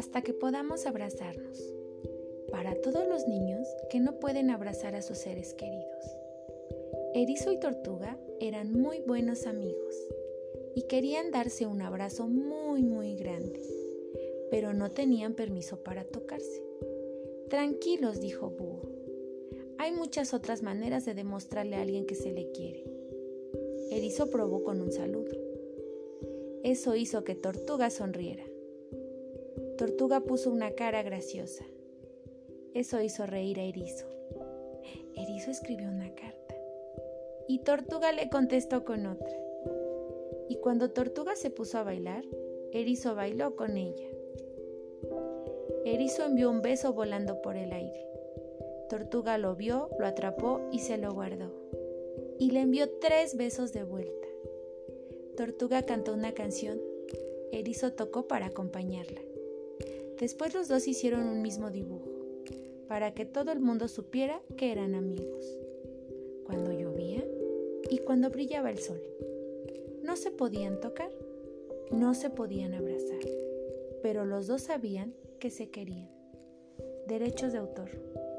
hasta que podamos abrazarnos. Para todos los niños que no pueden abrazar a sus seres queridos. Erizo y Tortuga eran muy buenos amigos y querían darse un abrazo muy muy grande, pero no tenían permiso para tocarse. Tranquilos, dijo Búho. Hay muchas otras maneras de demostrarle a alguien que se le quiere. Erizo probó con un saludo. Eso hizo que Tortuga sonriera. Tortuga puso una cara graciosa. Eso hizo reír a Erizo. Erizo escribió una carta y Tortuga le contestó con otra. Y cuando Tortuga se puso a bailar, Erizo bailó con ella. Erizo envió un beso volando por el aire. Tortuga lo vio, lo atrapó y se lo guardó. Y le envió tres besos de vuelta. Tortuga cantó una canción. Erizo tocó para acompañarla. Después los dos hicieron un mismo dibujo, para que todo el mundo supiera que eran amigos. Cuando llovía y cuando brillaba el sol. No se podían tocar, no se podían abrazar, pero los dos sabían que se querían. Derechos de autor.